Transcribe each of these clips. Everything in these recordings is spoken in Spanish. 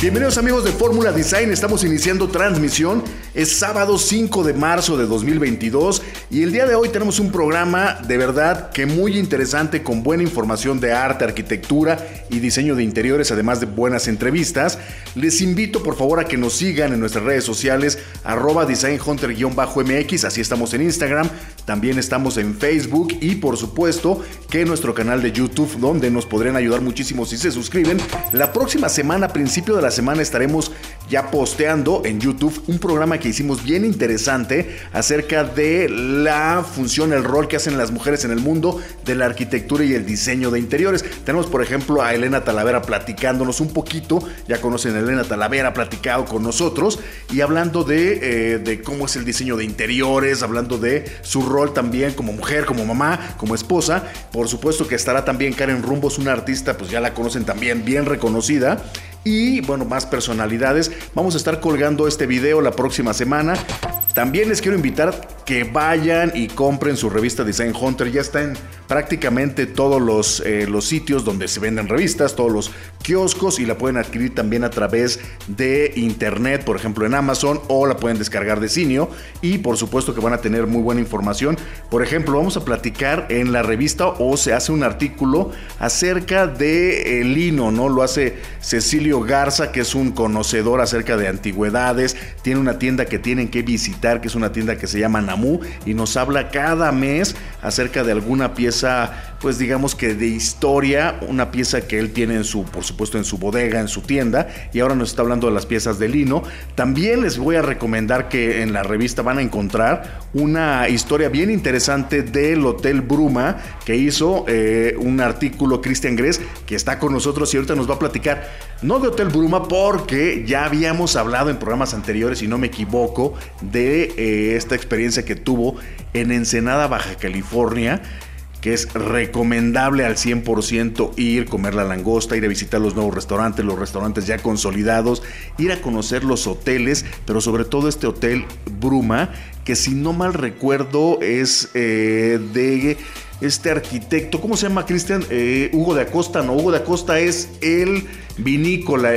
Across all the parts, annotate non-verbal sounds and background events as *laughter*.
Bienvenidos amigos de Fórmula Design, estamos iniciando transmisión, es sábado 5 de marzo de 2022 y el día de hoy tenemos un programa de verdad que muy interesante con buena información de arte, arquitectura y diseño de interiores, además de buenas entrevistas. Les invito por favor a que nos sigan en nuestras redes sociales arroba designhunter-mx, así estamos en Instagram, también estamos en Facebook y por supuesto que nuestro canal de YouTube donde nos podrían ayudar muchísimo si se suscriben. La próxima semana, a principio de la semana, estaremos ya posteando en YouTube un programa que hicimos bien interesante acerca de la función, el rol que hacen las mujeres en el mundo de la arquitectura y el diseño de interiores. Tenemos por ejemplo a Elena Talavera platicándonos un poquito, ya conocen a Elena Talavera, platicado con nosotros y hablando de, eh, de cómo es el diseño de interiores, hablando de su rol también como mujer, como mamá, como esposa. Por supuesto que estará también Karen Rumbos, una artista, pues ya la conocen también, bien reconocida y bueno, más personalidades. Vamos a estar colgando este video la próxima semana. También les quiero invitar que vayan y compren su revista Design Hunter. Ya está en prácticamente todos los, eh, los sitios donde se venden revistas, todos los kioscos y la pueden adquirir también a través de internet, por ejemplo en Amazon o la pueden descargar de Cineo y por supuesto que van a tener muy buena información. Por ejemplo, vamos a platicar en la revista o se hace un artículo acerca de el lino, ¿no? Lo hace Cecilio Garza, que es un conocedor acerca de antigüedades, tiene una tienda que tienen que visitar, que es una tienda que se llama Namu y nos habla cada mes acerca de alguna pieza pues digamos que de historia, una pieza que él tiene en su, por supuesto, en su bodega, en su tienda, y ahora nos está hablando de las piezas de lino. También les voy a recomendar que en la revista van a encontrar una historia bien interesante del Hotel Bruma que hizo eh, un artículo Christian Gress, que está con nosotros y ahorita nos va a platicar, no de Hotel Bruma, porque ya habíamos hablado en programas anteriores, si no me equivoco, de eh, esta experiencia que tuvo en Ensenada, Baja California que es recomendable al 100% ir, comer la langosta, ir a visitar los nuevos restaurantes, los restaurantes ya consolidados, ir a conocer los hoteles, pero sobre todo este hotel Bruma, que si no mal recuerdo es eh, de este arquitecto, ¿cómo se llama Cristian? Eh, Hugo de Acosta, no, Hugo de Acosta es el vinícola,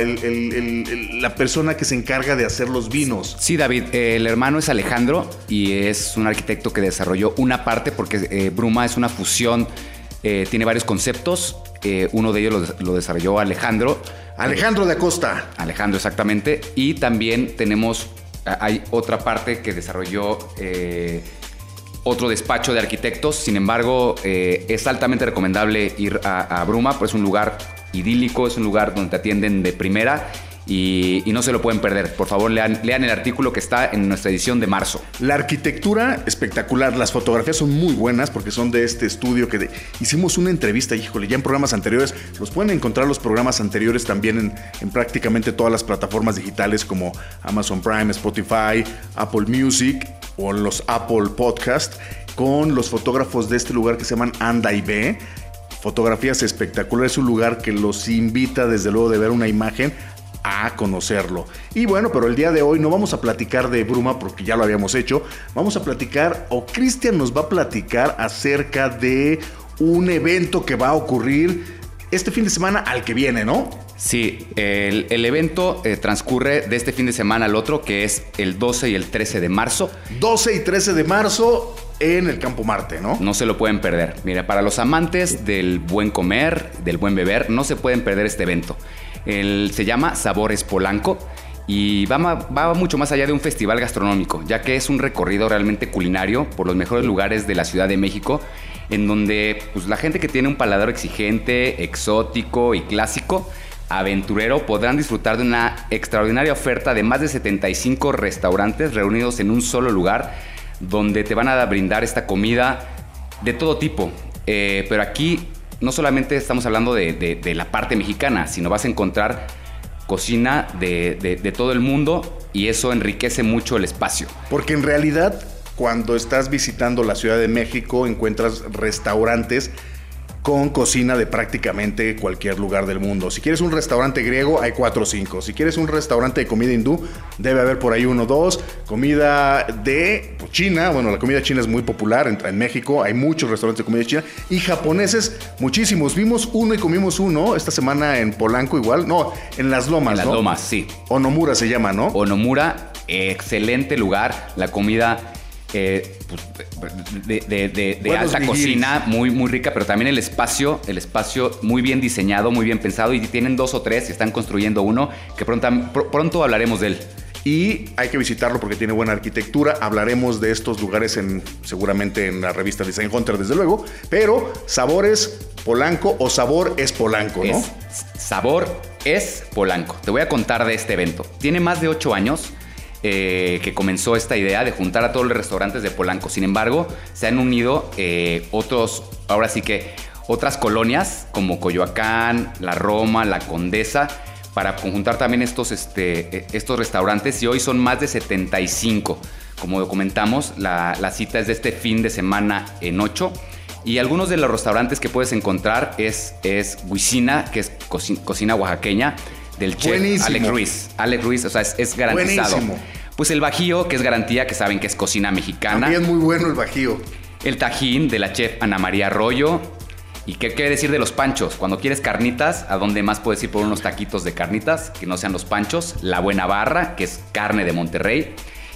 la persona que se encarga de hacer los vinos. Sí, David, el hermano es Alejandro y es un arquitecto que desarrolló una parte porque eh, Bruma es una fusión, eh, tiene varios conceptos, uno de ellos lo, desarrolló Alejandro. Alejandro de Acosta. Alejandro, exactamente. Y también tenemos, hay otra parte que desarrolló otro despacho de arquitectos. Sin embargo, eh, es altamente recomendable ir a, Bruma, pues es un lugar idílico, es un lugar donde te atienden de primera y, no se lo pueden perder. Por favor, lean, lean, el artículo que está en nuestra edición de marzo. La arquitectura espectacular, las fotografías son muy buenas porque son de este estudio que hicimos una entrevista, híjole, ya en programas anteriores. Los pueden encontrar los programas anteriores también en, en prácticamente todas las plataformas digitales como Amazon Prime, Spotify, Apple Music o los Apple Podcast con los fotógrafos de este lugar que se llaman Anda y B. Fotografías espectaculares, es un lugar que los invita desde luego de ver una imagen a conocerlo. Y bueno, pero el día de hoy no vamos a platicar de Bruma porque ya lo habíamos hecho. Vamos a platicar, o Cristian nos va a platicar acerca de un evento que va a ocurrir este fin de semana al que viene, ¿no? Sí, el, evento eh, transcurre de este fin de semana al otro, que es el 12 y el 13 de marzo. 12 y 13 de marzo en el Campo Marte, ¿no? No se lo pueden perder. Mira, para los amantes del buen comer, del buen beber, no se pueden perder este evento. se llama Sabores Polanco y va, va, mucho más allá de un festival gastronómico, ya que es un recorrido realmente culinario por los mejores lugares de la Ciudad de México en donde pues, la gente que tiene un paladar exigente, exótico y clásico, aventurero, podrán disfrutar de una extraordinaria oferta de más de 75 restaurantes reunidos en un solo lugar, donde te van a brindar esta comida de todo tipo. Eh, pero aquí no solamente estamos hablando de, la parte mexicana, sino vas a encontrar cocina de todo el mundo y eso enriquece mucho el espacio. Porque en realidad, cuando estás visitando la Ciudad de México, encuentras restaurantes con cocina de prácticamente cualquier lugar del mundo. Si quieres un restaurante griego, hay cuatro o cinco. Si quieres un restaurante de comida hindú, debe haber por ahí uno o dos. Comida de pues, China, bueno, la comida china es muy popular en, en México, hay muchos restaurantes de comida china. Y japoneses, muchísimos. Vimos uno y comimos uno esta semana en Polanco igual. No, en Las Lomas, En las ¿no? lomas, sí. Onomura se llama, ¿no? Onomura, excelente lugar. La comida eh, pues, de, de- de- de Buenos alta nigiris. cocina, muy, muy rica, pero también el espacio, el espacio muy bien diseñado, muy bien pensado. Y tienen dos o tres y están construyendo uno que pronto, pr- pronto hablaremos de él. Y hay que visitarlo porque tiene buena arquitectura. Hablaremos de estos lugares en, seguramente en la revista Design Hunter, desde luego. Pero sabores Polanco o sabor es Polanco, ¿no? Es sabor es Polanco. Te voy a contar de este evento. Tiene más de ocho años eh, que comenzó esta idea de juntar a todos los restaurantes de Polanco. Sin embargo, se han unido eh, otros, ahora sí que otras colonias como Coyoacán, La Roma, La Condesa, para conjuntar también estos, este, eh, estos restaurantes y hoy son más de 75. Como comentamos, la, la cita es de este fin de semana en 8. Y algunos de los restaurantes que puedes encontrar es, es Huicina, que es coci- cocina oaxaqueña, del chef Buenísimo. Alex Ruiz. Alex Ruiz, o sea, es, es garantizado. Buenísimo. Pues el bajío, que es garantía, que saben que es cocina mexicana. También muy bueno el bajío. El tajín de la chef Ana María Arroyo. ¿Y qué quiere decir de los panchos? Cuando quieres carnitas, ¿a dónde más puedes ir por unos taquitos de carnitas que no sean los panchos? La Buena Barra, que es carne de Monterrey.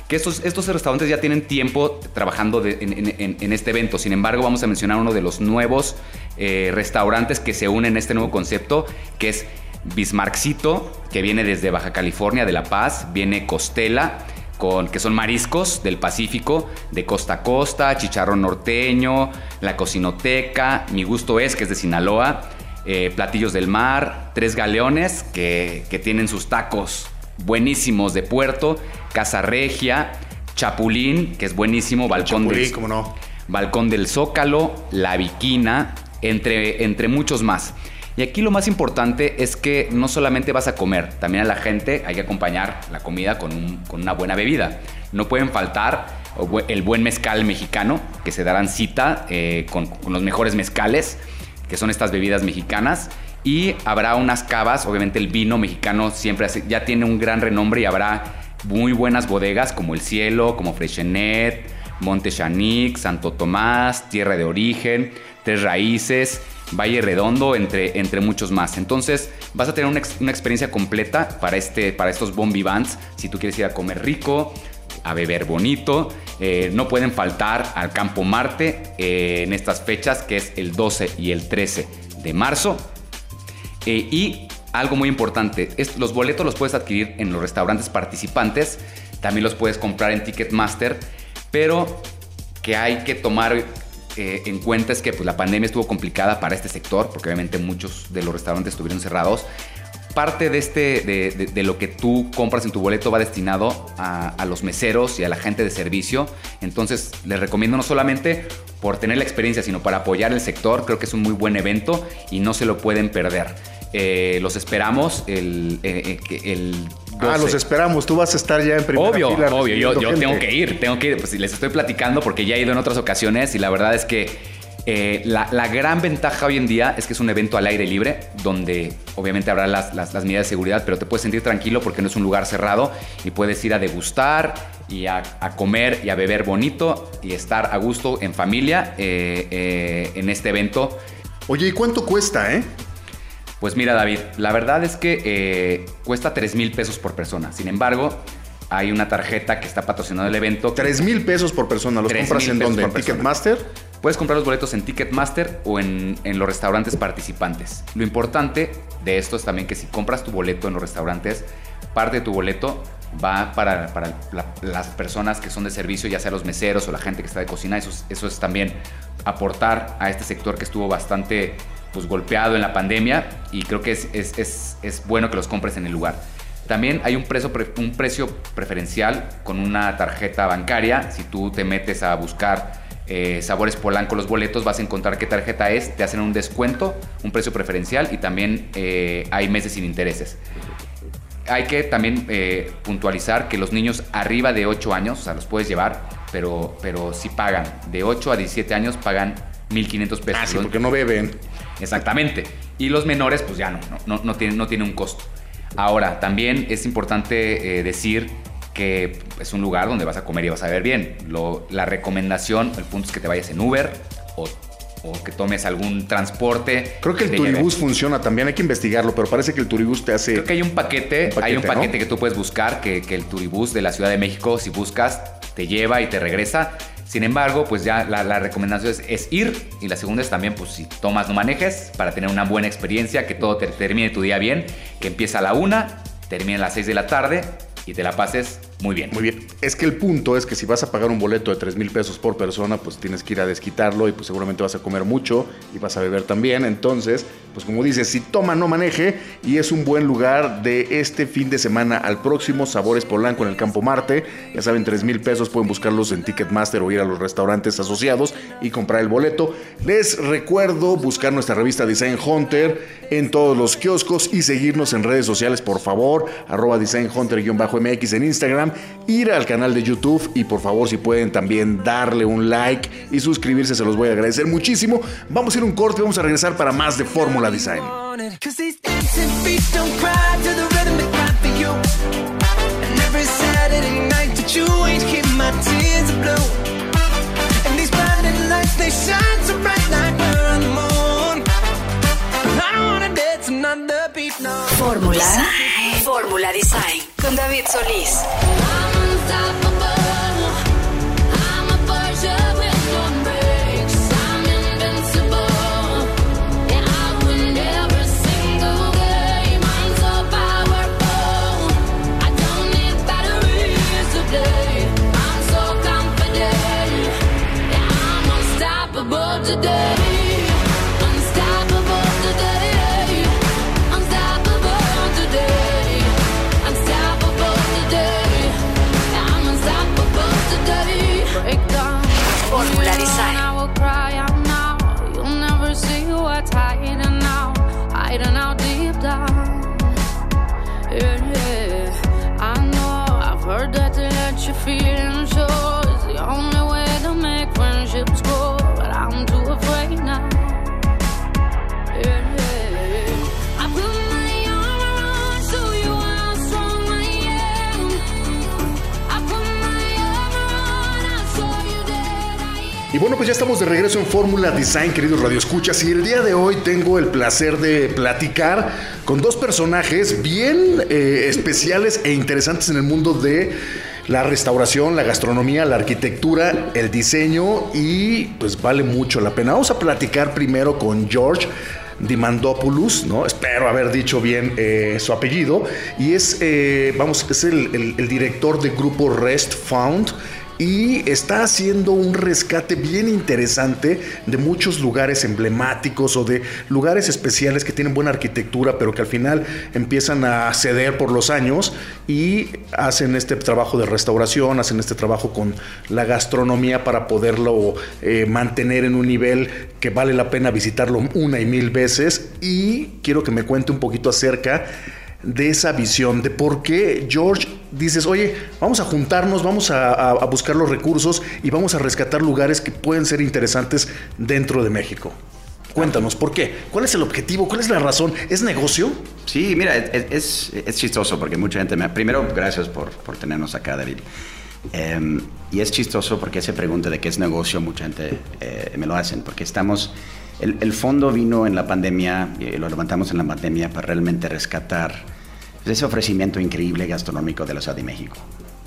Que estos, estos restaurantes ya tienen tiempo trabajando de- en, en- en- en este evento. Sin embargo, vamos a mencionar uno de los nuevos eh, restaurantes que se unen en este nuevo concepto, que es Bismarckcito, que viene desde Baja California, de La Paz. Viene Costela, con, que son mariscos del Pacífico, de costa a costa, chicharrón norteño, la cocinoteca, mi gusto es, que es de Sinaloa, eh, platillos del mar, tres galeones que, que tienen sus tacos buenísimos de puerto, Casa Regia, Chapulín, que es buenísimo, Balcón Chapulín, del, cómo no. Balcón del Zócalo, La Viquina, entre, entre muchos más. Y aquí lo más importante es que no solamente vas a comer, también a la gente hay que acompañar la comida con, un- con una buena bebida. No pueden faltar el buen mezcal mexicano, que se darán cita eh, con, con los mejores mezcales, que son estas bebidas mexicanas. Y habrá unas cavas, obviamente el vino mexicano siempre hace- ya tiene un gran renombre y habrá muy buenas bodegas como El Cielo, como Freixenet, Monte Chanic, Santo Tomás, Tierra de Origen, Tres Raíces, Valle Redondo, entre, entre muchos más. Entonces vas a tener una, ex- una experiencia completa para, este, para estos Bombi Bands. Si tú quieres ir a comer rico, a beber bonito, eh, no pueden faltar al Campo Marte eh, en estas fechas, que es el 12 y el 13 de marzo. Eh, y algo muy importante, es- los boletos los puedes adquirir en los restaurantes participantes, también los puedes comprar en Ticketmaster, pero que hay que tomar eh, en cuenta es que pues, la pandemia estuvo complicada para este sector, porque obviamente muchos de los restaurantes estuvieron cerrados. Parte de, este, de, de, de lo que tú compras en tu boleto va destinado a, a, los meseros y a la gente de servicio. Entonces, les recomiendo no solamente por tener la experiencia, sino para apoyar el sector. Creo que es un muy buen evento y no se lo pueden perder. Eh, los esperamos el, eh, eh, el, el Ah, los esperamos. Tú vas a estar ya en primera Obvio, fila obvio. Yo, tengo que ir, tengo que ir. Pues les estoy platicando porque ya he ido en otras ocasiones y la verdad es que eh, la, la, gran ventaja hoy en día es que es un evento al aire libre, donde obviamente habrá las, las, medidas de seguridad, pero te puedes sentir tranquilo porque no es un lugar cerrado y puedes ir a degustar y a, a comer y a beber bonito y estar a gusto en familia eh, eh, en este evento. Oye, ¿y cuánto cuesta, eh? Pues mira, David, la verdad es que eh, cuesta 3 mil pesos por persona. Sin embargo, hay una tarjeta que está patrocinando el evento. que- Tres mil pesos por persona. ¿Los compras en dónde? ¿En. Ticketmaster? Puedes comprar los boletos en Ticketmaster o en, en los restaurantes participantes. Lo importante de esto es también que si compras tu boleto en los restaurantes, parte de tu boleto va para, para la- las personas que son de servicio, ya sea los meseros o la gente que está de cocina. Eso es, eso es también aportar a este sector que estuvo bastante pues, golpeado en la pandemia y creo que es, es- es- es bueno que los compres en el lugar. También hay un precio, pre- un precio preferencial con una tarjeta bancaria. Si tú te metes a buscar eh, Sabores Polanco los boletos, vas a encontrar qué tarjeta es, te hacen un descuento, un precio preferencial y también eh, hay meses sin intereses. Hay que también eh, puntualizar que los niños arriba de 8 años, o sea, los puedes llevar, pero, pero si pagan. De 8 a 17 años pagan 1.500 pesos. Ah, sí, porque no beben. Exactamente. Y los menores, pues ya no, no, no, tienen, no tienen un costo. Ahora, también es importante eh, decir que es un lugar donde vas a comer y vas a ver bien. Lo- la recomendación, el punto es que te vayas en Uber o, o que tomes algún transporte. Creo que el lleve. turibús funciona también, hay que investigarlo, pero parece que el turibús te hace... Creo que hay un paquete, Un paquete, hay un ¿no? paquete que tú puedes buscar, que, que el turibús de la Ciudad de México, si buscas, te lleva y te regresa. Sin embargo, pues ya la, recomendación es, es ir y la segunda es también, pues si tomas no manejes para tener una buena experiencia, que todo te termine tu día bien, que empieza a la una, termine a las 6 de la tarde y te la pases muy bien. Muy bien. Es que el punto es que si vas a pagar un boleto de 3 mil pesos por persona, pues tienes que ir a desquitarlo y pues seguramente vas a comer mucho y vas a beber también. Entonces, pues como dices, si toma, no maneje y es un buen lugar de este fin de semana al próximo Sabores Polanco en el Campo Marte. Ya saben, 3 mil pesos pueden buscarlos en Ticketmaster o ir a los restaurantes asociados y comprar el boleto. Les recuerdo buscar nuestra revista Design Hunter en todos los kioscos y seguirnos en redes sociales, por favor, arroba Design Hunter-MX en Instagram, ir al canal de YouTube y por favor, si pueden también darle un like y suscribirse, se los voy a agradecer muchísimo. Vamos a ir a un corte y vamos a regresar para más de Fórmula Design. Fórmula. Fórmula Design. Con David Solís. Today, pues ya estamos de regreso en Fórmula Design, queridos radioescuchas, y el día de hoy tengo el placer de platicar con dos personajes bien eh, especiales e interesantes en el mundo de la restauración, la gastronomía, la arquitectura, el diseño y pues vale mucho la pena. Vamos a platicar primero con George. Dimandopoulos, ¿no? Espero haber dicho bien eh, su apellido. Y es, eh, vamos, es el, el- el director del grupo Rest Found y está haciendo un rescate bien interesante de muchos lugares emblemáticos o de lugares especiales que tienen buena arquitectura, pero que al final empiezan a ceder por los años y hacen este trabajo de restauración, hacen este trabajo con la gastronomía para poderlo eh, mantener en un nivel que vale la pena visitarlo una y mil veces. Y quiero que me cuente un poquito acerca de esa visión, de por qué George dices, oye, vamos a juntarnos, vamos a, buscar los recursos y vamos a rescatar lugares que pueden ser interesantes dentro de México. Cuéntanos, ¿por qué? ¿Cuál es el objetivo? ¿Cuál es la razón? ¿Es negocio? Sí, mira, es, es- chistoso porque mucha gente me... Primero, gracias por, por tenernos acá, David. Eh, y es chistoso porque esa pregunta de qué es negocio, mucha gente eh, me lo hacen, porque estamos... El, el fondo vino en la pandemia, y lo levantamos en la pandemia para realmente rescatar ese ofrecimiento increíble gastronómico de la Ciudad de México.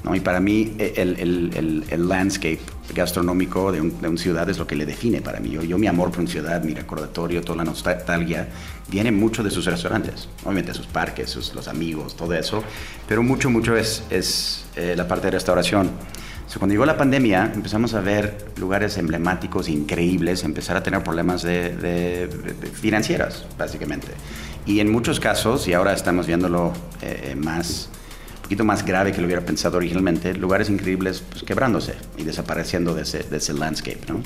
¿no? Y para mí eh, el, el- el- el landscape gastronómico de, un- de una ciudad es lo que le define para mí. Yo, yo mi amor por una ciudad, mi recordatorio, toda la nostalgia, viene mucho de sus restaurantes, obviamente sus parques, sus, los amigos, todo eso, pero mucho, mucho es, es eh, la parte de restauración. Cuando llegó la pandemia, empezamos a ver lugares emblemáticos, increíbles, empezar a tener problemas de, de- de financieros, básicamente. Y en muchos casos, y ahora estamos viéndolo eh, más, poquito más grave que lo hubiera pensado originalmente, lugares increíbles pues, quebrándose y desapareciendo de ese, de ese landscape, ¿no?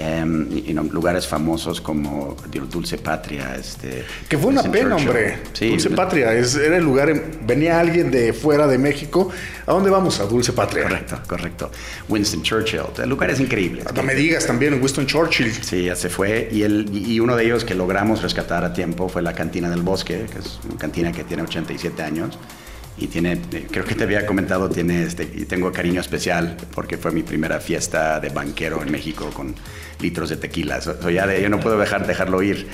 Em, y, y lugares famosos como Dulce Patria. Este, Que fue una pena, Churchill. hombre. Sí, Dulce Patria, es, era el lugar, en- venía alguien de fuera de México. ¿A dónde vamos? A Dulce Patria. Correcto, correcto. Winston Churchill, lugares increíbles. No me digas también, Winston Churchill. Sí, ya se fue. Y, el, y uno de ellos que logramos rescatar a tiempo fue la Cantina del Bosque, que es una cantina que tiene 87 años. Y tiene, eh, creo que te había comentado, tiene este, y tengo cariño especial porque fue mi primera fiesta de banquero en México con litros de tequila. So- so ya de- yo no puedo dejar, dejarlo ir.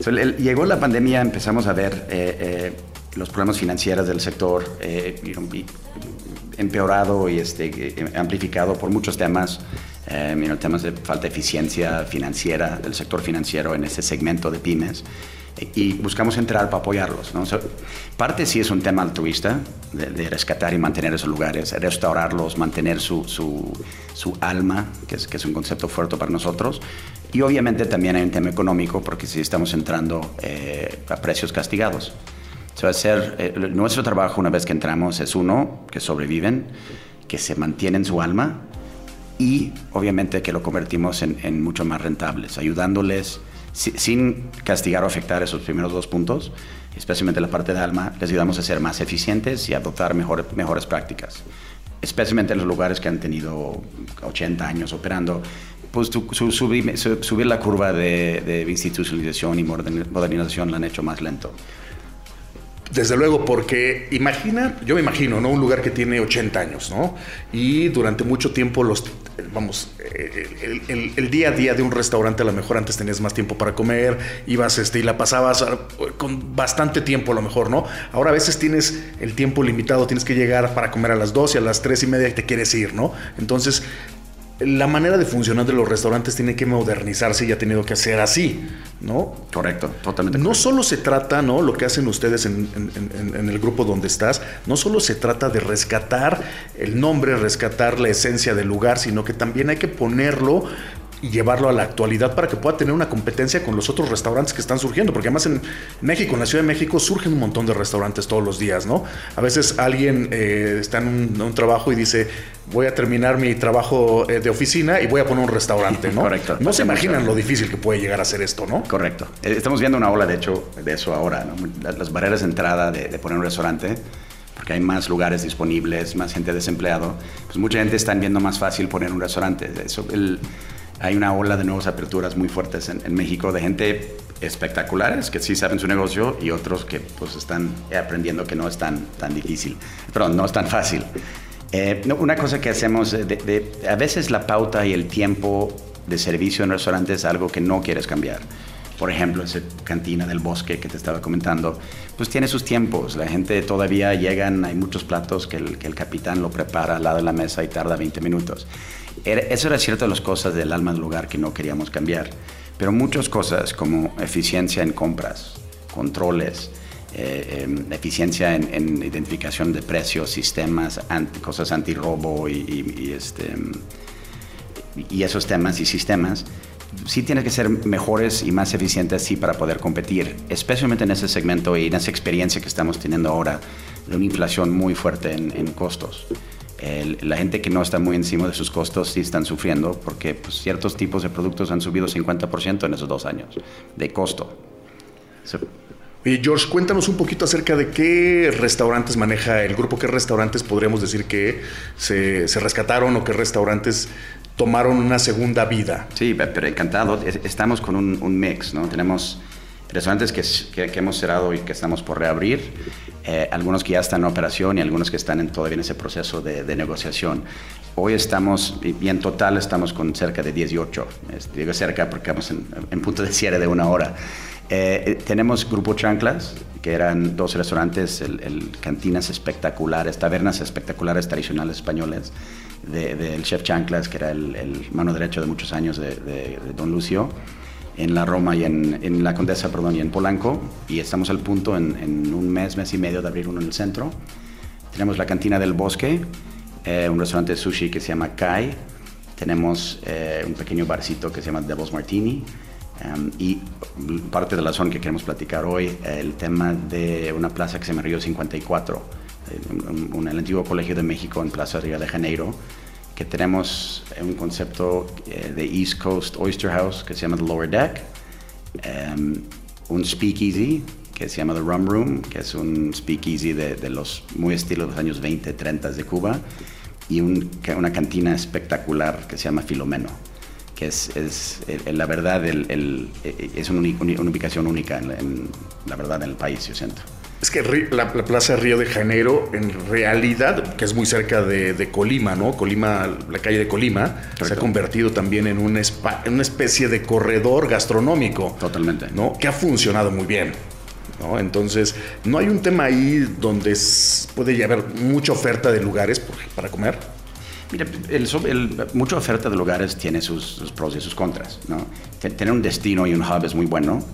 So, el- llegó la pandemia, empezamos a ver eh, eh, los problemas financieros del sector. eh, y- empeorado y este, eh, amplificado por muchos temas, eh, temas de falta de eficiencia financiera del sector financiero en ese segmento de pymes y buscamos entrar para apoyarlos. ¿no? So, parte sí es un tema altruista, de, de rescatar y mantener esos lugares, restaurarlos, mantener su, su, su alma, que es, que es un concepto fuerte para nosotros. Y obviamente también hay un tema económico, porque sí estamos entrando eh, a precios castigados. So, hacer, eh, nuestro trabajo una vez que entramos es uno, que sobreviven, que se mantienen su alma y obviamente que lo convertimos en, en mucho más rentables, ayudándoles si- sin castigar o afectar esos primeros dos puntos, especialmente la parte de alma, les ayudamos a ser más eficientes y adoptar mejor- mejores prácticas, especialmente en los lugares que han tenido 80 años operando. Pues tu- su- subir, su- subir la curva de, de institucionalización y moderni- modernización la han hecho más lento. Desde luego, porque imagina, yo me imagino, ¿no? Un lugar que tiene 80 años, ¿no? Y durante mucho tiempo los, vamos, eh, el, día a día de un restaurante a lo mejor antes tenías más tiempo para comer, ibas este, y la pasabas ah, con bastante tiempo a lo mejor, ¿no? Ahora a veces tienes el tiempo limitado, tienes que llegar para comer a las 2 y a las 3 y media y te quieres ir, ¿no? Entonces, la manera de funcionar de los restaurantes tiene que modernizarse y ha tenido que ser así, ¿no? Correcto, totalmente. No correcto. solo se trata, ¿no? Lo que hacen ustedes en, en- en- en el grupo donde estás, no solo se trata de rescatar el nombre, rescatar la esencia del lugar, sino que también hay que ponerlo y llevarlo a la actualidad para que pueda tener una competencia con los otros restaurantes que están surgiendo, porque además en México, en la Ciudad de México, surgen un montón de restaurantes todos los días, ¿no? A veces alguien eh, está en un, un trabajo y dice, voy a terminar mi trabajo eh, de oficina y voy a poner un restaurante, ¿no? *laughs* Correcto. No se imaginan lo difícil que puede llegar a ser esto, ¿no? Correcto. Eh, Estamos viendo una ola, de hecho, de eso ahora. ¿no? Las, las barreras de entrada de, de poner un restaurante, porque hay más lugares disponibles, más gente desempleado, pues mucha gente está viendo más fácil poner un restaurante. Eso, el- hay una ola de nuevas aperturas muy fuertes en, en México de gente espectaculares que sí saben su negocio y otros que pues están aprendiendo que no es tan, tan difícil, perdón, no es tan fácil. Eh, una cosa que hacemos, de- de- a veces la pauta y el tiempo de servicio en restaurantes es algo que no quieres cambiar. Por ejemplo, esa cantina del bosque que te estaba comentando, pues tiene sus tiempos. La gente todavía llegan, hay muchos platos que el, que el capitán lo prepara al lado de la mesa y tarda 20 minutos. Era- eso era cierto de las cosas del alma del lugar que no queríamos cambiar. Pero muchas cosas como eficiencia en compras, controles, eh, em, eficiencia en, en identificación de precios, sistemas, anti- cosas antirrobo y, y- y, este, em, y esos temas y sistemas, sí tienen que ser mejores y más eficientes sí para poder competir, especialmente en ese segmento y en esa experiencia que estamos teniendo ahora de una inflación muy fuerte en, en costos. El- la gente que no está muy encima de sus costos sí están sufriendo porque pues, ciertos tipos de productos han subido 50% en esos dos años de costo. So, Oye, George, cuéntanos un poquito acerca de qué restaurantes maneja el grupo, qué restaurantes podríamos decir que se, se rescataron o qué restaurantes tomaron una segunda vida. Sí, pe- pero encantado. Es- Estamos con un, un mix, ¿no? Tenemos restaurantes que, que- que hemos cerrado y que estamos por reabrir, eh, algunos que ya están en operación y algunos que están en, todavía en ese proceso de, de negociación. Hoy estamos, y en total estamos con cerca de 18. Es- digo cerca porque estamos en, en punto de cierre de una hora. Eh, eh, tenemos Grupo Chanclas, que eran dos restaurantes, el, el cantinas espectaculares, tabernas espectaculares tradicionales españoles, de- del chef Chanclas, que era el, el mano derecho de muchos años de, de- de Don Lucio, en la Roma y en, en la Condesa, perdón, y en Polanco. Y estamos al punto en, en un mes, mes y medio de abrir uno en el centro. Tenemos la Cantina del Bosque, eh, un restaurante de sushi que se llama Kai. Tenemos eh, un pequeño barcito que se llama Devil's Martini. Um, y parte de la zona que queremos platicar hoy, el tema de una plaza que se llama Río 54, un, un- el antiguo Colegio de México en Plaza Río de Janeiro, que tenemos un concepto eh, de East Coast Oyster House que se llama The Lower Deck, em, un speakeasy que se llama The Rum Room, que es un speakeasy de, de los muy estilo de los años 20, 30 de Cuba, y un- una cantina espectacular que se llama Filomeno, que es, es, eh, la verdad, el- el- eh, es una, uni- uni- una ubicación única en, en- la verdad en el país, yo siento. Es que la, la Plaza Río de Janeiro, en realidad, que es muy cerca de, de Colima, ¿no? Colima, la calle de Colima, se ha Correcto. convertido también en un spa- en una especie de corredor gastronómico. Totalmente. ¿no? Que ha funcionado muy bien. ¿no? Entonces, no hay un tema ahí donde puede haber mucha oferta de lugares para comer. Mira, el, el- mucha oferta de lugares tiene sus, sus pros y sus contras. ¿no? Te- Tener un destino y un hub es muy bueno.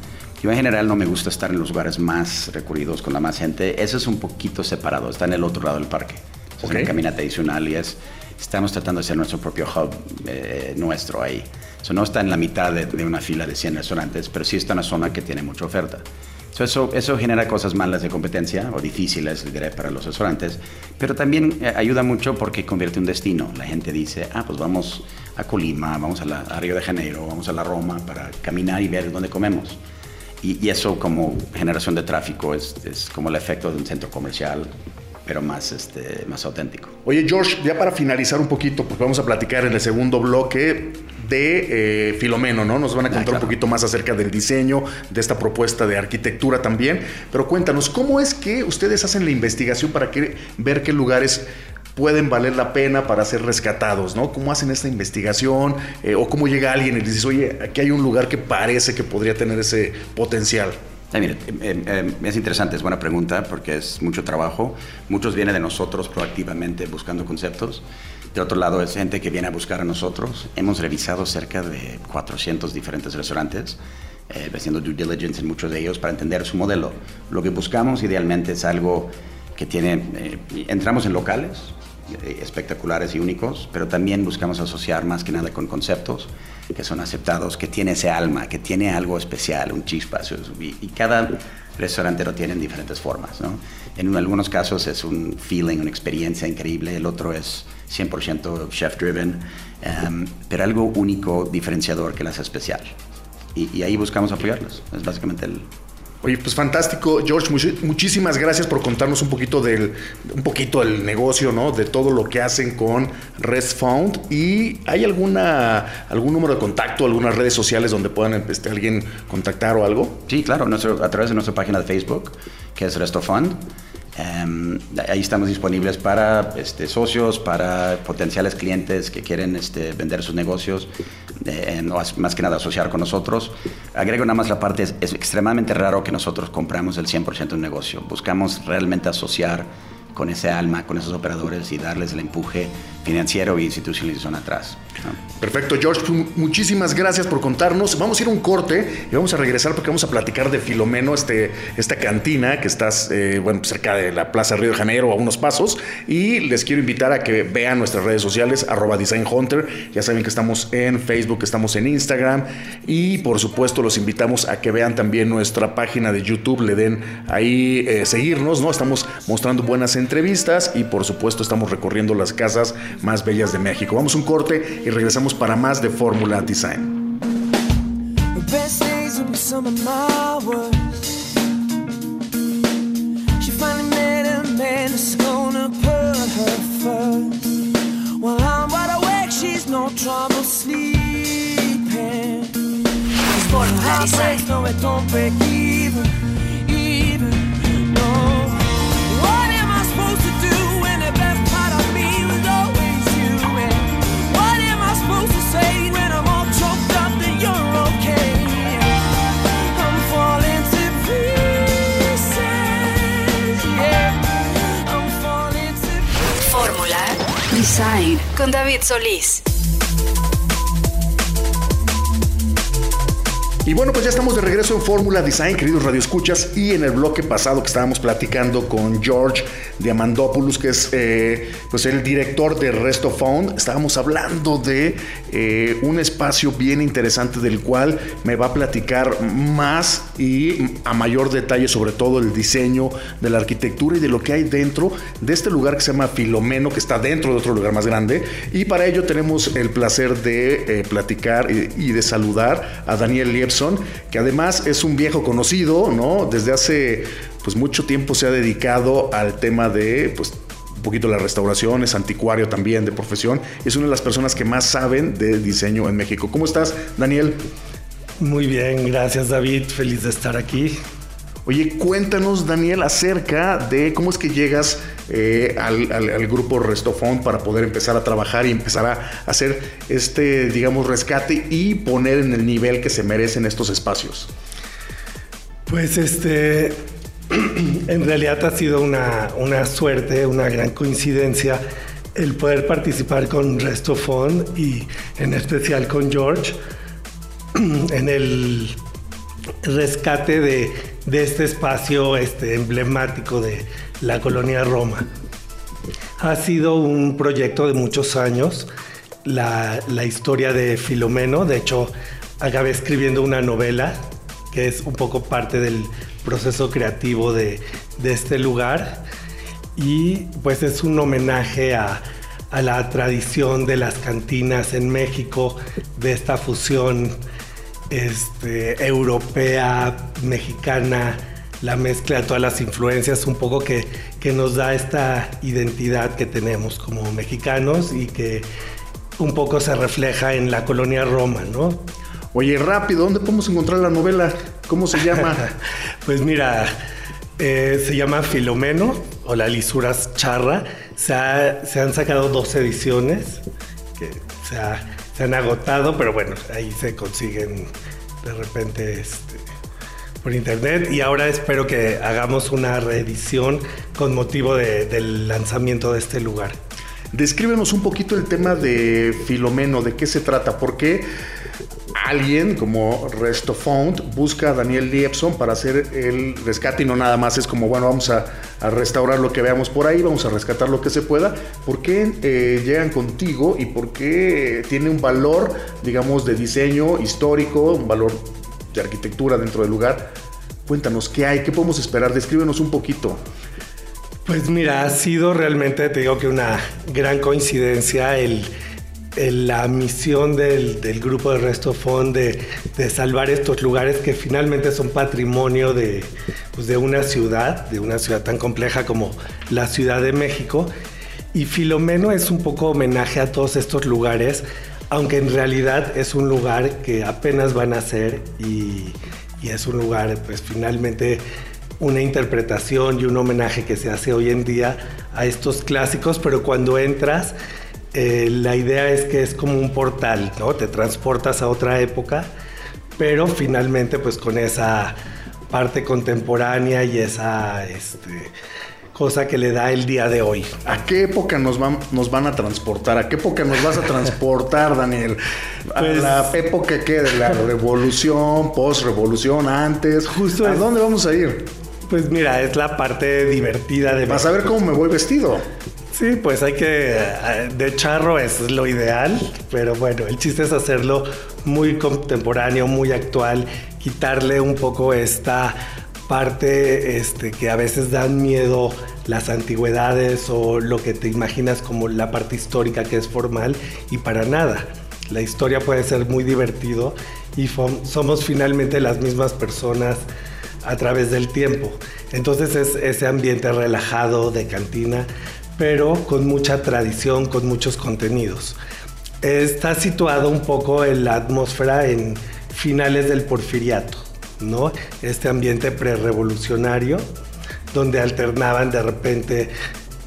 Yo en general no me gusta estar en los lugares más recurridos con la más gente. Eso es un poquito separado, está en el otro lado del parque. Es una caminata adicional y es, estamos tratando de hacer nuestro propio hub eh, nuestro ahí. Eso no está en la mitad de, de una fila de 100 restaurantes, pero sí está en una zona que tiene mucha oferta. So, eso, eso genera cosas malas de competencia o difíciles, diré, para los restaurantes, pero también eh, ayuda mucho porque convierte un destino. La gente dice, ah, pues vamos a Colima, vamos a, la, a Río de Janeiro, vamos a la Roma para caminar y ver dónde comemos. Y, y eso como generación de tráfico es, es como el efecto de un centro comercial, pero más, este, más auténtico. Oye, George, ya para finalizar un poquito, pues vamos a platicar en el segundo bloque de eh, Filomeno, ¿no? Nos van a Ah, contar claro. un poquito más acerca del diseño, de esta propuesta de arquitectura también. Pero cuéntanos, ¿cómo es que ustedes hacen la investigación para que- ver qué lugares pueden valer la pena para ser rescatados, ¿no? ¿Cómo hacen esta investigación? Eh, ¿O cómo llega alguien y les dice, oye, aquí hay un lugar que parece que podría tener ese potencial? Ah, mire, eh, eh, es interesante, es buena pregunta porque es mucho trabajo. Muchos vienen de nosotros proactivamente buscando conceptos. De otro lado, es gente que viene a buscar a nosotros. Hemos revisado cerca de 400 diferentes restaurantes, eh, haciendo due diligence en muchos de ellos para entender su modelo. Lo que buscamos idealmente es algo que tiene, eh, entramos en locales espectaculares y únicos, pero también buscamos asociar más que nada con conceptos que son aceptados, que tiene ese alma, que tiene algo especial, un chispa. Y, cada restaurante lo tiene en diferentes formas. ¿no? En algunos casos es un feeling, una experiencia increíble, el otro es 100% chef driven, em, pero algo único, diferenciador que lo hace especial. Y ahí buscamos apoyarlos. Es básicamente el, Oye, pues fantástico, George. muchísimas gracias por contarnos un poquito del, un poquito del negocio, ¿no? De todo lo que hacen con Rest Found. ¿Y hay alguna algún número de contacto, algunas redes sociales donde puedan este, alguien contactar o algo? Sí, claro, a través de nuestra página de Facebook, que es Resto Em, ahí estamos disponibles para este, socios, para potenciales clientes que quieren este, vender sus negocios, eh, en- o as- más que nada asociar con nosotros. Agrego nada más la parte, es, es extremadamente raro que nosotros compramos el 100% de un negocio. Buscamos realmente asociar con ese alma, con esos operadores y darles el empuje financiero y institucionalización atrás. Perfecto, George. pues, mu- muchísimas gracias por contarnos. Vamos a ir un corte y vamos a regresar porque vamos a platicar de Filomeno, este, esta cantina que estás eh, bueno, cerca de la Plaza Río de Janeiro, a unos pasos. Y les quiero invitar a que vean nuestras redes sociales, arroba. Ya saben que estamos en Facebook, estamos en Instagram. Y por supuesto, los invitamos a que vean también nuestra página de YouTube, le den ahí eh, seguirnos, ¿no? Estamos mostrando buenas entrevistas y por supuesto estamos recorriendo las casas más bellas de México. Vamos a un corte y regresamos para más de Fórmula Design. The best Con David Solís. Y bueno, pues ya estamos de regreso en Fórmula Design, queridos radioescuchas, y en el bloque pasado que estábamos platicando con George Diamandopoulos, que es eh, pues el director de Resto Found, estábamos hablando de eh, un espacio bien interesante del cual me va a platicar más y a mayor detalle sobre todo el diseño de la arquitectura y de lo que hay dentro de este lugar que se llama Filomeno, que está dentro de otro lugar más grande. Y para ello tenemos el placer de eh, platicar y, y de saludar a Daniel Que además es un viejo conocido, ¿no? Desde hace pues mucho tiempo se ha dedicado al tema de pues un poquito la restauración, es anticuario también de profesión, es una de las personas que más saben de diseño en México. ¿Cómo estás, Daniel? Muy bien, gracias David, feliz de estar aquí. Oye, cuéntanos, Daniel, acerca de cómo es que llegas eh, al, al- grupo Restofón para poder empezar a trabajar y empezar a hacer este, digamos, rescate y poner en el nivel que se merecen estos espacios. Pues este, *clears throat* en realidad ha sido una, una suerte, una gran coincidencia el poder participar con Resto Fund y en especial con George *clears throat* en el rescate de, este espacio este, emblemático de la colonia Roma. Ha sido un proyecto de muchos años, la, historia de Filomeno, de hecho acabé escribiendo una novela que es un poco parte del proceso creativo de, de este lugar y pues es un homenaje a, a la tradición de las cantinas en México, de esta fusión este, europea, mexicana, la mezcla de todas las influencias, un poco que, que nos da esta identidad que tenemos como mexicanos y que un poco se refleja en la colonia Roma, ¿no? Oye, rápido, ¿dónde podemos encontrar la novela? ¿Cómo se llama? *laughs* Pues mira, eh, se llama Filomeno o La Lisuras Charra. Se, ha- se han sacado dos ediciones que se, ha- se han agotado, pero bueno, ahí se consiguen de repente este, por internet. Y ahora espero que hagamos una reedición con motivo de- del lanzamiento de este lugar. Descríbenos un poquito el tema de Filomeno, de qué se trata, por qué alguien como Resto Found busca a Daniel Liebson para hacer el rescate y no nada más es como, bueno, vamos a, restaurar lo que veamos por ahí, vamos a rescatar lo que se pueda. ¿Por qué eh, llegan contigo y por qué tiene un valor, digamos, de diseño histórico, un valor de arquitectura dentro del lugar? Cuéntanos, ¿qué hay? ¿Qué podemos esperar? Descríbenos un poquito. Pues mira, ha sido realmente, te digo que una gran coincidencia el- la misión del, grupo de Resto Fund de, salvar estos lugares que finalmente son patrimonio de, pues, de una ciudad, de una ciudad tan compleja como la Ciudad de México. Y Filomeno es un poco homenaje a todos estos lugares, aunque en realidad es un lugar que apenas van a ser y es un lugar, pues finalmente una interpretación y un homenaje que se hace hoy en día a estos clásicos, pero cuando entras, eh, la idea es que es como un portal, ¿no? Te transportas a otra época, pero finalmente pues con esa parte contemporánea y esa este, cosa que le da el día de hoy. ¿A qué época nos van, nos van a transportar? ¿A qué época nos vas a transportar, *laughs* Daniel? ¿A Pues- la época que de la revolución, post-revolución, antes? Justo ¿A es- dónde vamos a ir? Pues mira, es la parte divertida de Vas a ver cómo me voy vestido. Sí, pues hay que. De charro es lo ideal, pero bueno, el chiste es hacerlo muy contemporáneo, muy actual, quitarle un poco esta parte este, que a veces dan miedo las antigüedades o lo que te imaginas como la parte histórica que es formal y para nada. La historia puede ser muy divertido y somos finalmente las mismas personas a través del tiempo. Entonces es ese ambiente relajado de cantina, pero con mucha tradición, con muchos contenidos. Está situado un poco en la atmósfera en finales del porfiriato, ¿no? Este ambiente prerevolucionario, donde alternaban de repente,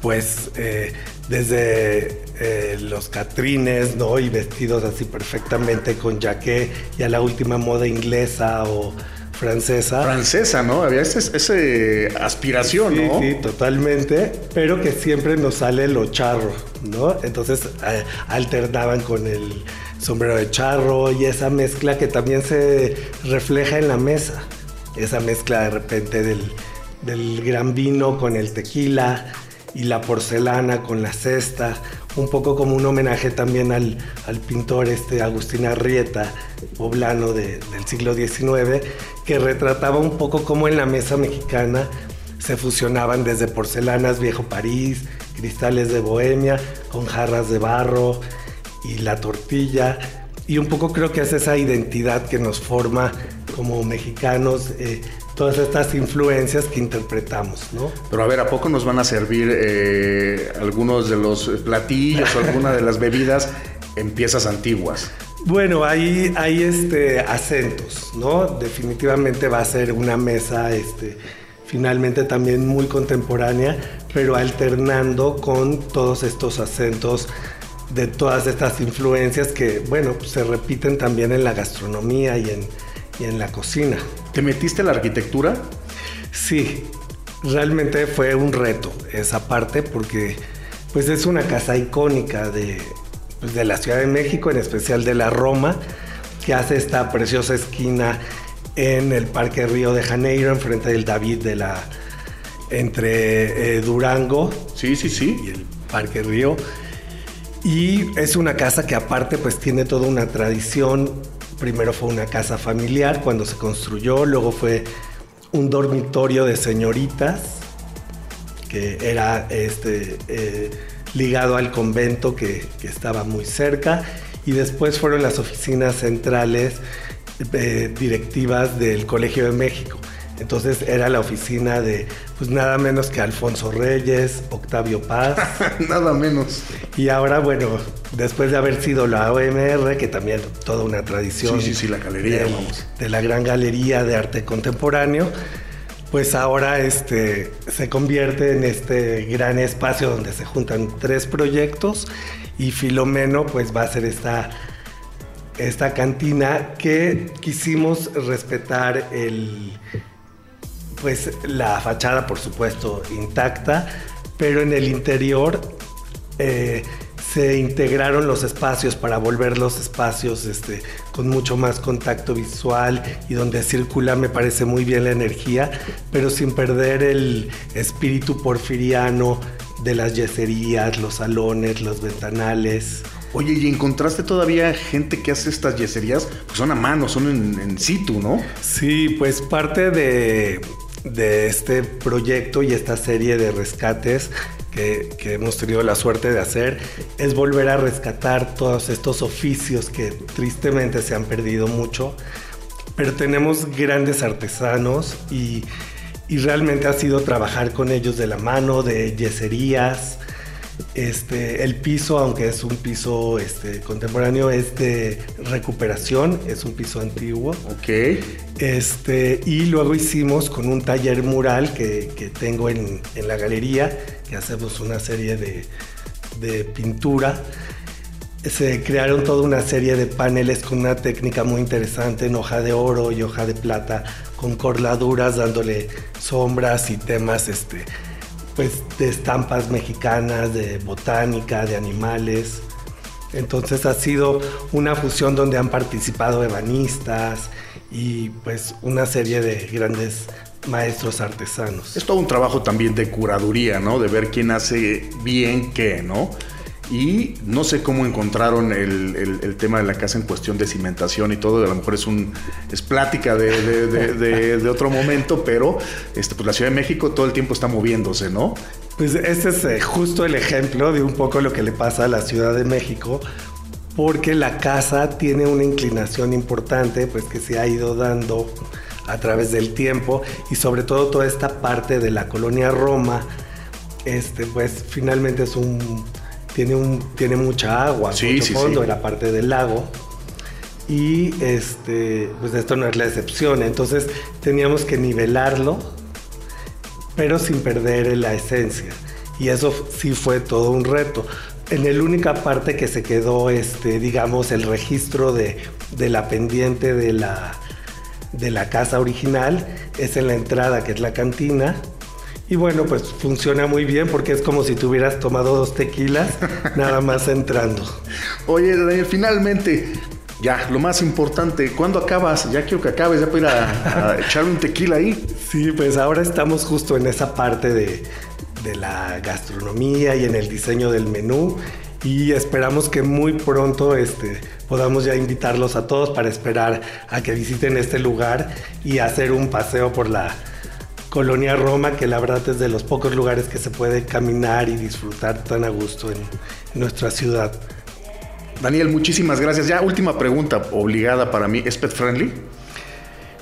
pues, eh, desde eh, los catrines, ¿no? Y vestidos así perfectamente con jaqué y a la última moda inglesa o francesa. Francesa, ¿no? Había ese, ese aspiración, Sí, ¿no? sí, totalmente, pero que siempre nos sale lo charro, ¿no? Entonces eh, alternaban con el, sombrero de charro y esa mezcla que también se refleja en la mesa. Esa mezcla de repente del, del gran vino con el tequila y la porcelana con la cesta, un poco como un homenaje también al, al pintor este Agustín Arrieta, poblano de- del siglo XIX, que retrataba un poco cómo en la mesa mexicana se fusionaban desde porcelanas viejo París, cristales de Bohemia, con jarras de barro y la tortilla. Y un poco creo que es esa identidad que nos forma como mexicanos, eh, todas estas influencias que interpretamos, ¿no? Pero a ver, ¿a poco nos van a servir eh, algunos de los platillos o alguna de las bebidas en piezas antiguas? Bueno, hay, hay este, acentos, ¿no? Definitivamente va a ser una mesa este, finalmente también muy contemporánea, pero alternando con todos estos acentos de todas estas influencias que, bueno, se repiten también en la gastronomía y en, y en la cocina. ¿Te metiste a la arquitectura? Sí, realmente fue un reto esa parte porque pues es una casa icónica de, pues, de la Ciudad de México, en especial de la Roma, que hace esta preciosa esquina en el Parque Río de Janeiro, enfrente del David de la entre eh, Durango Sí, sí, sí. y el Parque Río. Y es una casa que aparte pues tiene toda una tradición. Primero fue una casa familiar cuando se construyó, luego fue un dormitorio de señoritas que era este, eh, ligado al convento que, estaba muy cerca y después fueron las oficinas centrales eh, directivas del Colegio de México. Entonces era la oficina de pues nada menos que Alfonso Reyes, Octavio Paz. *laughs* Nada menos. Y ahora, bueno, después de haber sido la OMR, que también toda una tradición. Sí, sí, sí, la galería, de, vamos. de la gran galería de arte contemporáneo, pues ahora este, se convierte en este gran espacio donde se juntan tres proyectos y Filomeno pues va a ser esta, esta cantina que quisimos respetar el, pues la fachada por supuesto intacta, pero en el interior eh, se integraron los espacios para volver los espacios este, con mucho más contacto visual y donde circula me parece muy bien la energía, pero sin perder el espíritu porfiriano de las yeserías, los salones, los ventanales. Oye, ¿y encontraste todavía gente que hace estas yeserías? Pues son a mano, son en, en situ, ¿no? Sí, pues parte de, de este proyecto y esta serie de rescates que, que hemos tenido la suerte de hacer es volver a rescatar todos estos oficios que tristemente se han perdido mucho, pero tenemos grandes artesanos y, y realmente ha sido trabajar con ellos de la mano, de yeserías. Este, el piso, aunque es un piso este, contemporáneo, es de recuperación, es un piso antiguo. Ok. Este, y luego hicimos con un taller mural que, que tengo en, en la galería, que hacemos una serie de, de pintura. Se crearon toda una serie de paneles con una técnica muy interesante en hoja de oro y hoja de plata, con corladuras dándole sombras y temas este, pues, de estampas mexicanas, de botánica, de animales. Entonces ha sido una fusión donde han participado ebanistas y pues una serie de grandes maestros artesanos. Es todo un trabajo también de curaduría, ¿no? De ver quién hace bien qué, ¿no? Y no sé cómo encontraron el, tema de la casa en cuestión de cimentación y todo. A lo mejor es un es plática de otro momento, pero este, pues la Ciudad de México todo el tiempo está moviéndose, ¿no? Pues este es eh, justo el ejemplo de un poco lo que le pasa a la Ciudad de México, porque la casa tiene una inclinación importante, pues que se ha ido dando a través del tiempo y sobre todo toda esta parte de la colonia Roma, este, pues finalmente es un tiene un tiene mucha agua, Sí, mucho sí, fondo sí. en la parte del lago. Y este, pues esto no es la excepción. Entonces teníamos que nivelarlo pero sin perder la esencia. Y eso sí fue todo un reto. En la única parte que se quedó, este, digamos, el registro de, de la pendiente de la, de la casa original es en la entrada, que es la cantina. Y bueno, pues funciona muy bien porque es como si tuvieras tomado dos tequilas nada más entrando. Oye, Daniel, finalmente, ya, lo más importante, ¿cuándo acabas? Ya quiero que acabes, ya puedo ir a, a echarme un tequila ahí. Sí, pues ahora estamos justo en esa parte de, de la gastronomía y en el diseño del menú y esperamos que muy pronto este, podamos ya invitarlos a todos para esperar a que visiten este lugar y hacer un paseo por la colonia Roma, que la verdad es de los pocos lugares que se puede caminar y disfrutar tan a gusto en, nuestra ciudad. Daniel, muchísimas gracias. Ya, última pregunta obligada para mí. ¿Es pet friendly?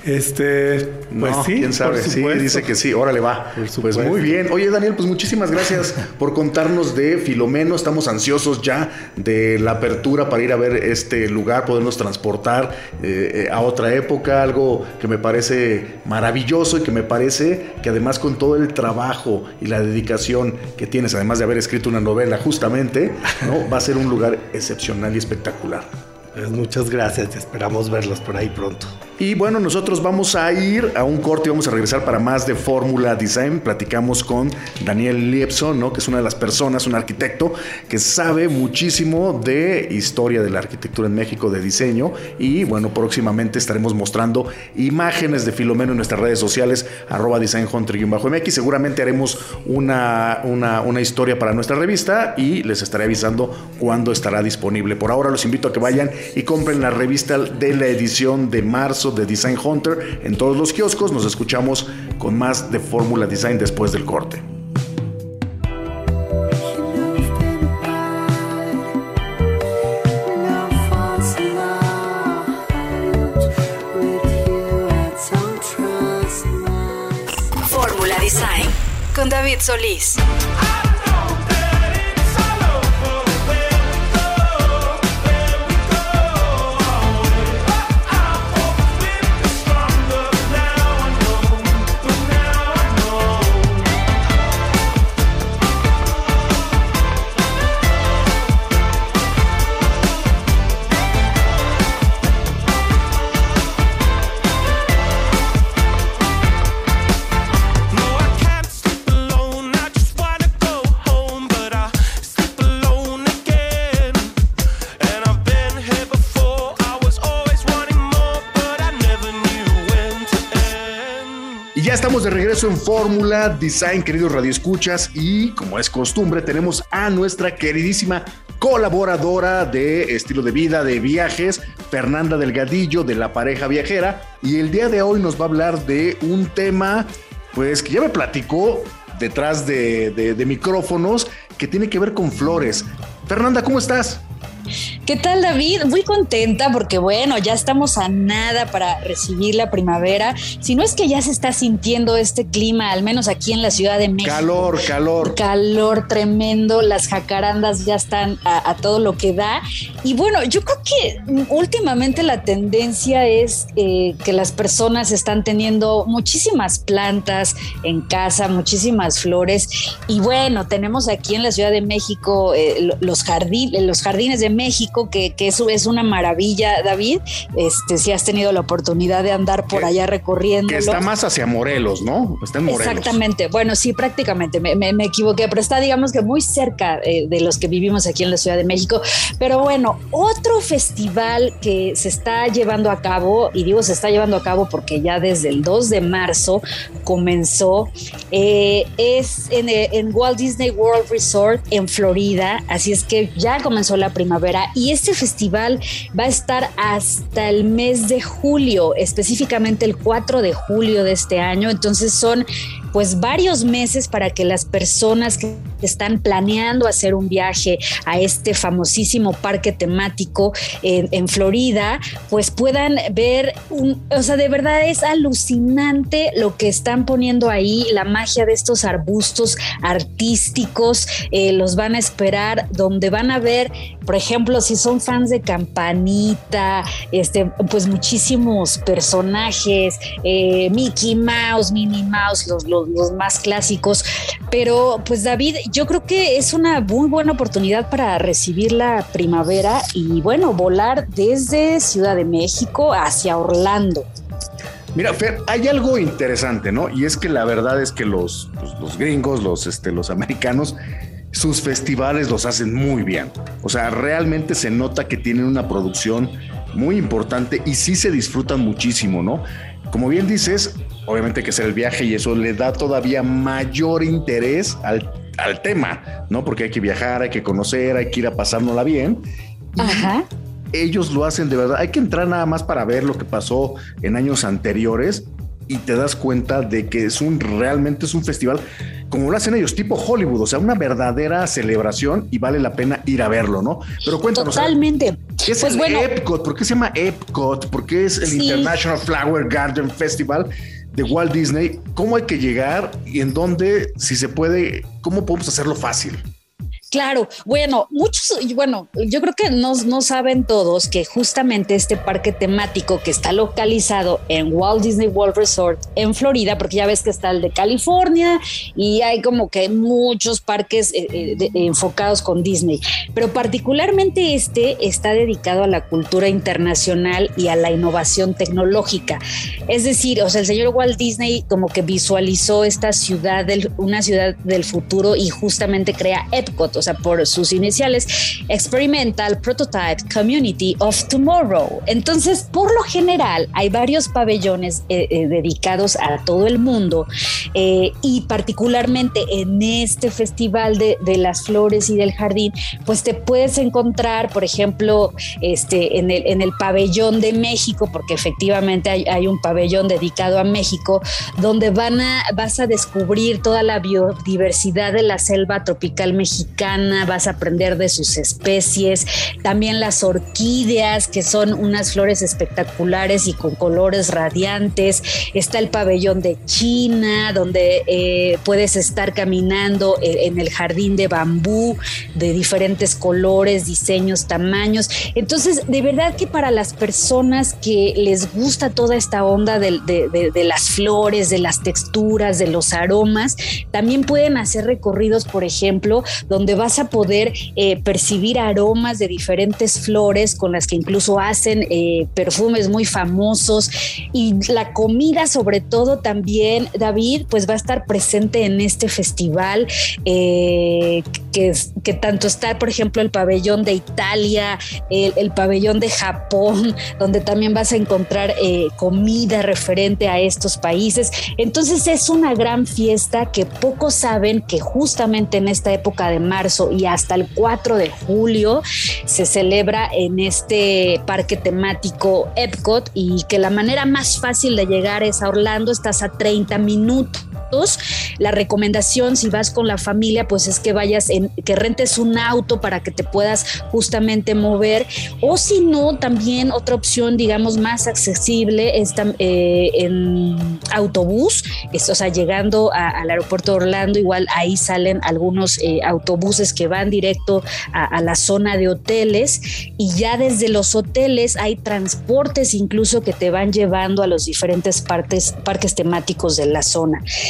Este, pues sí, quién sabe. Sí, dice que sí. Órale, va. Pues muy bien. Oye, Daniel, pues muchísimas gracias por contarnos de Filomeno. Estamos ansiosos ya de la apertura para ir a ver este lugar, podernos transportar eh, eh, a otra época. Algo que me parece maravilloso y que me parece que además con todo el trabajo y la dedicación que tienes, además de haber escrito una novela justamente, ¿no? va a ser un lugar excepcional y espectacular. Pues muchas gracias, esperamos verlos por ahí pronto. Y bueno, nosotros vamos a ir a un corte y vamos a regresar para más de Fórmula Design. Platicamos con Daniel Liepson, ¿no? que es una de las personas, un arquitecto que sabe muchísimo de historia de la arquitectura en México, de diseño. Y bueno, próximamente estaremos mostrando imágenes de Filomeno en nuestras redes sociales, arroba designhunter-mx. Seguramente haremos una, una, una historia para nuestra revista y les estaré avisando cuándo estará disponible. Por ahora los invito a que vayan y compren la revista de la edición de marzo de Design Hunter en todos los kioscos. Nos escuchamos con más de Fórmula Design después del corte. Fórmula Design con David Solís. Fórmula Design, queridos radioescuchas, y como es costumbre, tenemos a nuestra queridísima colaboradora de estilo de vida, de viajes, Fernanda Delgadillo, de la pareja viajera, y el día de hoy nos va a hablar de un tema, pues que ya me platicó detrás de, de- micrófonos, que tiene que ver con flores. Fernanda, ¿cómo estás? ¿Qué tal, David? Muy contenta porque, bueno, ya estamos a nada para recibir la primavera. Si no es que ya se está sintiendo este clima, al menos aquí en la Ciudad de México. Calor, calor. Calor tremendo, las jacarandas ya están a, a todo lo que da. Y bueno, yo creo que últimamente la tendencia es eh, que las personas están teniendo muchísimas plantas en casa, muchísimas flores. Y bueno, tenemos aquí en la Ciudad de México eh, lo- los, jardín, los jardines de México, que, que eso es una maravilla, David. Este, si has tenido la oportunidad de andar por Que- allá recorriendo. Está más hacia Morelos, ¿no? Está en Morelos. Exactamente, bueno, sí, prácticamente, me, me- me equivoqué, pero está, digamos que muy cerca eh, de los que vivimos aquí en la Ciudad de México. Pero bueno, otro festival que se está llevando a cabo, y digo se está llevando a cabo porque ya desde el 2 de marzo comenzó, eh, es en, eh, en Walt Disney World Resort en Florida, así es que ya comenzó la primavera y este festival va a estar hasta el mes de julio, específicamente el 4 de julio de este año, entonces son pues varios meses para que las personas que están planeando hacer un viaje a este famosísimo parque temático en, Florida, pues puedan ver, un, o sea, de verdad es alucinante lo que están poniendo ahí, la magia de estos arbustos artísticos, eh, los van a esperar, donde van a ver, por ejemplo, si son fans de Campanita, este, pues muchísimos personajes, eh, Mickey Mouse, Minnie Mouse, los, los más clásicos. Pero pues David, yo creo que es una muy buena oportunidad para recibir la primavera y bueno, volar desde Ciudad de México hacia Orlando. Mira, Fer, hay algo interesante, ¿no? Y es que la verdad es que los, pues, los gringos, los, este, los americanos, sus festivales los hacen muy bien. O sea, realmente se nota que tienen una producción muy importante y sí se disfrutan muchísimo, ¿no? Como bien dices, obviamente hay que hacer el viaje y eso le da todavía mayor interés al, al tema, ¿no? Porque hay que viajar, hay que conocer, hay que ir a pasárnosla bien. Ajá. ellos lo hacen de verdad. Hay que entrar nada más para ver lo que pasó en años anteriores y te das cuenta de que es un realmente es un festival como lo hacen ellos, tipo Hollywood, o sea, una verdadera celebración y vale la pena ir a verlo, ¿no? Pero cuéntanos. Totalmente. ¿Qué es Pues el bueno, Epcot? ¿Por qué se llama Epcot? ¿Por qué es el Sí. International Flower Garden Festival de Walt Disney? ¿Cómo hay que llegar y en dónde, si se puede, cómo podemos hacerlo fácil? Claro, bueno, muchos, bueno, yo creo que no, no saben todos que justamente este parque temático que está localizado en Walt Disney World Resort en Florida, porque ya ves que está el de California y hay como que muchos parques eh, eh, enfocados con Disney, pero particularmente este está dedicado a la cultura internacional y a la innovación tecnológica. Es decir, o sea, el señor Walt Disney como que visualizó esta ciudad, del, una ciudad del futuro y justamente crea Epcot, o sea, por sus iniciales, Experimental Prototype Community of Tomorrow. Entonces, por lo general, hay varios pabellones eh, eh, dedicados a todo el mundo eh, y particularmente en este festival de, de las flores y del jardín, pues te puedes encontrar, por ejemplo, este, en, el, en el pabellón de México, porque efectivamente hay, hay un pabellón dedicado a México, donde van a, vas a descubrir toda la biodiversidad de la selva tropical mexicana, vas a aprender de sus especies, también las orquídeas, que son unas flores espectaculares y con colores radiantes, está el pabellón de China, donde eh, puedes estar caminando en, en el jardín de bambú de diferentes colores, diseños, tamaños. Entonces, de verdad que para las personas que les gusta toda esta onda de- de las flores, de las texturas, de los aromas, también pueden hacer recorridos, por ejemplo, donde vas a poder eh, percibir aromas de diferentes flores con las que incluso hacen eh, perfumes muy famosos y la comida sobre todo también, David, pues va a estar presente en este festival eh, que, que tanto está, por ejemplo, el pabellón de Italia, el, el pabellón de Japón, donde también vas a encontrar eh, comida referente a estos países. Entonces es una gran fiesta que pocos saben que justamente en esta época de marzo y hasta el 4 de julio se celebra en este parque temático Epcot y que la manera más fácil de llegar es a Orlando, estás a 30 minutos. La recomendación si vas con la familia pues es que vayas en que rentes un auto para que te puedas justamente mover. O si no también otra opción digamos más accesible es eh, en autobús, es, o sea llegando al aeropuerto de Orlando igual ahí salen algunos eh, autobuses que van directo a, a la zona de hoteles. Y ya desde los hoteles hay transportes incluso que te van llevando a los diferentes partes, parques temáticos de la zona.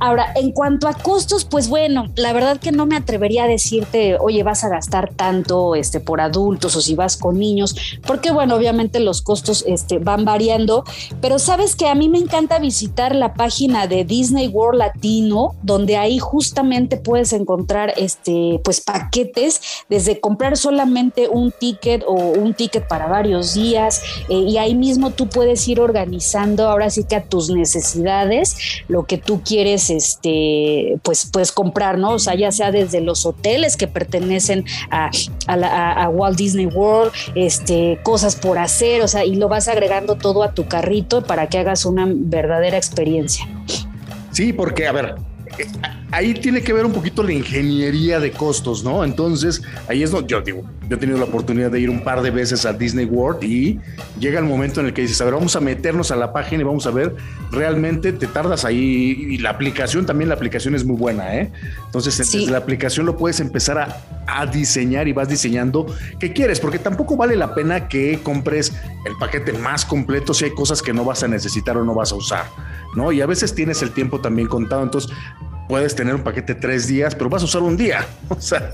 Ahora, en cuanto a costos, pues bueno, la verdad que no me atrevería a decirte, oye, vas a gastar tanto este, por adultos o si vas con niños, porque bueno, obviamente los costos este, van variando, pero sabes que a mí me encanta visitar la página de Disney World Latino, donde ahí justamente puedes encontrar este, pues paquetes, desde comprar solamente un ticket o un ticket para varios días, eh, y ahí mismo tú puedes ir organizando ahora sí que a tus necesidades lo que tú quieres este pues puedes comprar no o sea ya sea desde los hoteles que pertenecen a, a, Walt Disney World este cosas por hacer o sea y lo vas agregando todo a tu carrito para que hagas una verdadera experiencia. Sí, porque, a ver, eh, ahí tiene que ver un poquito la ingeniería de costos, ¿no? Entonces, ahí es donde yo digo, yo he tenido la oportunidad de ir un par de veces a Disney World y llega el momento en el que dices, a ver, vamos a meternos a la página y vamos a ver, realmente te tardas ahí y la aplicación también, la aplicación es muy buena, ¿eh? Entonces, Sí. desde la aplicación lo puedes empezar a, a diseñar y vas diseñando qué quieres, porque tampoco vale la pena que compres el paquete más completo si hay cosas que no vas a necesitar o no vas a usar, ¿no? Y a veces tienes el tiempo también contado, entonces puedes tener un paquete tres días, pero vas a usar un día. *laughs* O sea,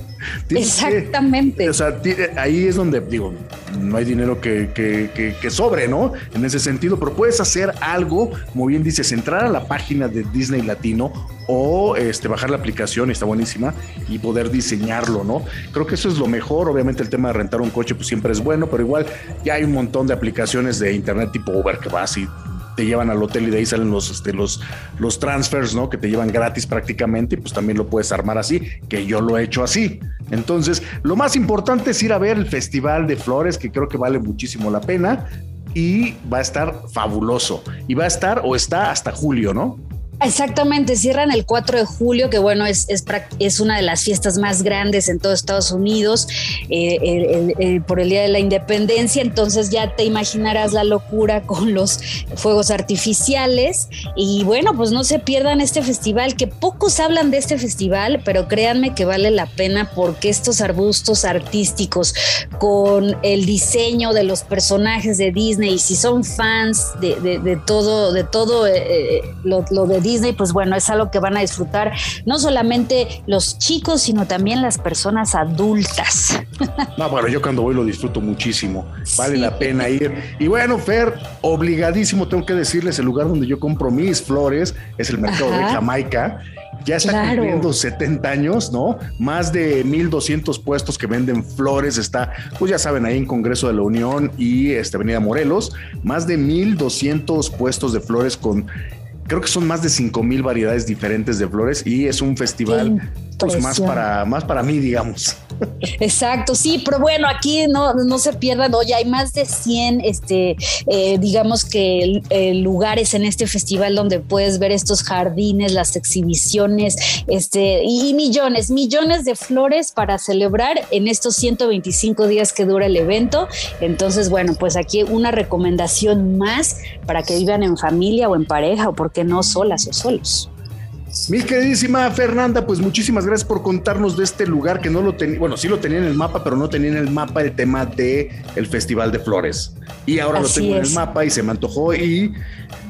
exactamente. o sea, ahí es donde digo, no hay dinero que, que, que, sobre, ¿no? En ese sentido, pero puedes hacer algo, como bien dices, entrar a la página de Disney Latino o este, bajar la aplicación, está buenísima, y poder diseñarlo, ¿no? Creo que eso es lo mejor. Obviamente el tema de rentar un coche pues siempre es bueno, pero igual ya hay un montón de aplicaciones de internet tipo Uber que vas y te llevan al hotel y de ahí salen los, este, los, los transfers, ¿no? Que te llevan gratis prácticamente y pues también lo puedes armar así, que yo lo he hecho así. Entonces, lo más importante es ir a ver el Festival de Flores, que creo que vale muchísimo la pena y va a estar fabuloso. Y va a estar o está hasta julio, ¿no? Exactamente, cierran el 4 de julio, que bueno, es, es, una de las fiestas más grandes en todo Estados Unidos eh, por el Día de la Independencia, entonces ya te imaginarás la locura con los fuegos artificiales. Y bueno, pues no se pierdan este festival, que pocos hablan de este festival, pero créanme que vale la pena porque estos arbustos artísticos con el diseño de los personajes de Disney, y si son fans de, todo, de todo eh, eh, lo, lo de Disney, pues bueno, es algo que van a disfrutar no solamente los chicos, sino también las personas adultas. No, bueno, yo cuando voy lo disfruto muchísimo. Vale la pena ir. Y bueno, Fer, obligadísimo tengo que decirles, el lugar donde yo compro mis flores es el mercado de Jamaica ya está cumpliendo 70 años, ¿no? Más de 1200 puestos que venden flores. Está, pues ya saben, ahí en Congreso de la Unión y este, Avenida Morelos. Más de 1200 puestos de flores con creo que son más de 5 mil variedades diferentes de flores y es un festival pues, más para, más para mí, digamos. Exacto, sí, pero bueno, aquí no, no se pierdan, oye, hay más de 100, este, eh, digamos que eh, lugares en este festival donde puedes ver estos jardines, las exhibiciones, este, y millones, millones de flores para celebrar en estos 125 días que dura el evento. Entonces, bueno, pues aquí una recomendación más para que vivan en familia o en pareja o porque no solas o solos. Mi queridísima Fernanda, pues muchísimas gracias por contarnos de este lugar que no lo tenía, bueno, sí lo tenía en el mapa, pero no tenía en el mapa el tema de el Festival de Flores. Y ahora lo tengo en el mapa y se me antojó y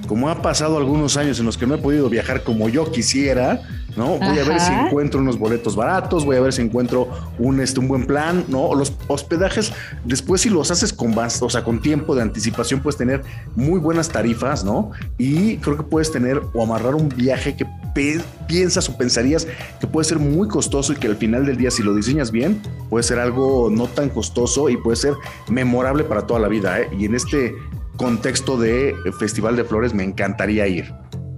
como ha pasado algunos años en los que no he podido viajar como yo quisiera, ¿no? Voy a ver si encuentro unos boletos baratos, voy a ver si encuentro un, este, un buen plan, ¿no? Los hospedajes, después si los haces con, o sea, con tiempo de anticipación, puedes tener muy buenas tarifas, ¿no? Y creo que puedes tener o amarrar un viaje que piensas o pensarías que puede ser muy costoso y que al final del día, si lo diseñas bien, puede ser algo no tan costoso y puede ser memorable para toda la vida, ¿eh? Y en este contexto de Festival de Flores me encantaría ir.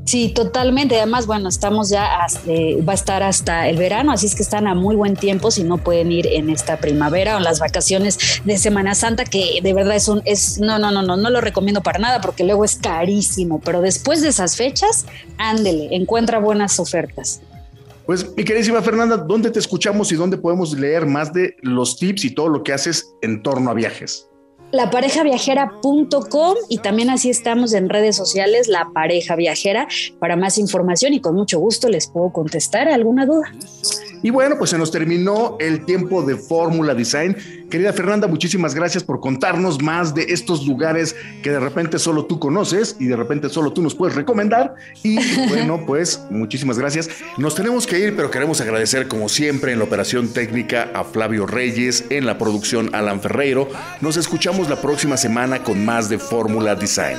Sí, totalmente. Además, bueno, estamos ya, eh, va a estar hasta el verano, así es que están a muy buen tiempo si no pueden ir en esta primavera o en las vacaciones de Semana Santa, que de verdad es un, es, no, no, no, no, no lo recomiendo para nada porque luego es carísimo, pero después de esas fechas, ándele, encuentra buenas ofertas. Pues mi queridísima Fernanda, ¿dónde te escuchamos y dónde podemos leer más de los tips y todo lo que haces en torno a viajes? laparejaviajera.com y también así estamos en redes sociales, La Pareja Viajera, para más información y con mucho gusto les puedo contestar alguna duda. Y bueno, pues se nos terminó el tiempo de Fórmula Design. Querida Fernanda, muchísimas gracias por contarnos más de estos lugares que de repente solo tú conoces y de repente solo tú nos puedes recomendar. Y *laughs* bueno, pues muchísimas gracias. Nos tenemos que ir, pero queremos agradecer como siempre en la operación técnica a Flavio Reyes, en la producción Alan Ferreiro. Nos escuchamos la próxima semana con más de Fórmula Design.